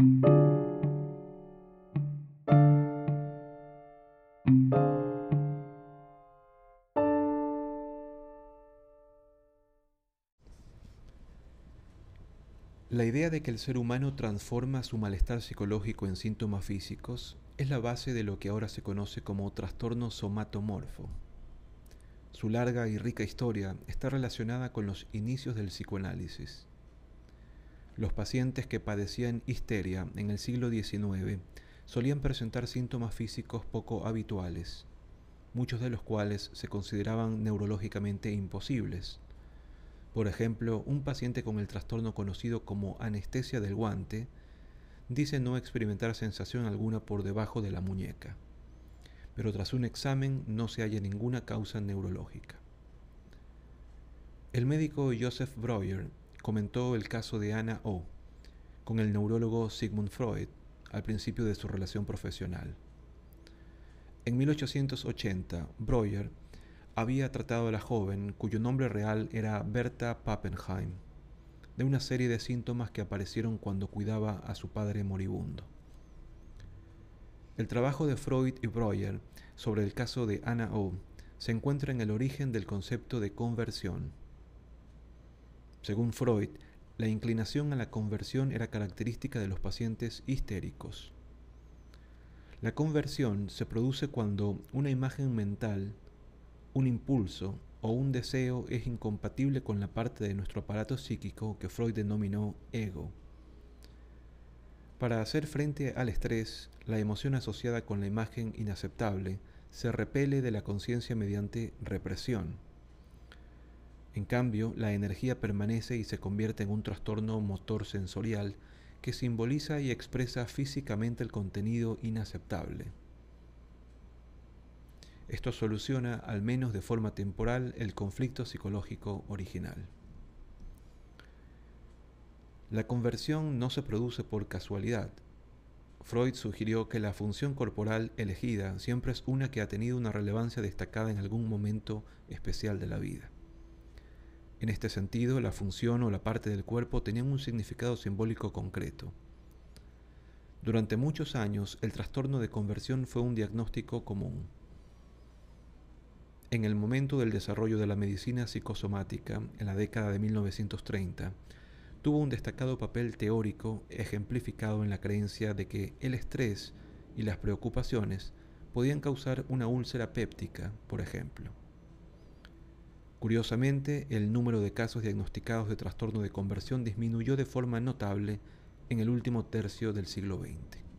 La idea de que el ser humano transforma su malestar psicológico en síntomas físicos es la base de lo que ahora se conoce como trastorno somatomorfo. Su larga y rica historia está relacionada con los inicios del psicoanálisis. Los pacientes que padecían histeria en el siglo XIX solían presentar síntomas físicos poco habituales, muchos de los cuales se consideraban neurológicamente imposibles por ejemplo, un paciente con el trastorno conocido como anestesia del guante dice no experimentar sensación alguna por debajo de la muñeca, pero tras un examen no se halla ninguna causa neurológica. El médico Joseph Breuer comentó el caso de Anna O con el neurólogo Sigmund Freud al principio de su relación profesional. En 1880, Breuer había tratado a la joven, cuyo nombre real era Berta Pappenheim, de una serie de síntomas que aparecieron cuando cuidaba a su padre moribundo. El trabajo de Freud y Breuer sobre el caso de Anna O se encuentra en el origen del concepto de conversión. Según Freud, la inclinación a la conversión era característica de los pacientes histéricos. La conversión se produce cuando una imagen mental un impulso o un deseo es incompatible con la parte de nuestro aparato psíquico que Freud denominó ego. Para hacer frente al estrés, la emoción asociada con la imagen inaceptable se repele de la conciencia mediante represión. En cambio, la energía permanece y se convierte en un trastorno motor sensorial que simboliza y expresa físicamente el contenido inaceptable. Esto soluciona, al menos de forma temporal, el conflicto psicológico original. La conversión no se produce por casualidad. Freud sugirió que la función corporal elegida siempre es una que ha tenido una relevancia destacada en algún momento especial de la vida. En este sentido, la función o la parte del cuerpo tenían un significado simbólico concreto. Durante muchos años, el trastorno de conversión fue un diagnóstico común. En el momento del desarrollo de la medicina psicosomática, en la década de 1930, tuvo un destacado papel teórico ejemplificado en la creencia de que el estrés y las preocupaciones podían causar una úlcera péptica, por ejemplo. Curiosamente, el número de casos diagnosticados de trastorno de conversión disminuyó de forma notable en el último tercio del siglo XX.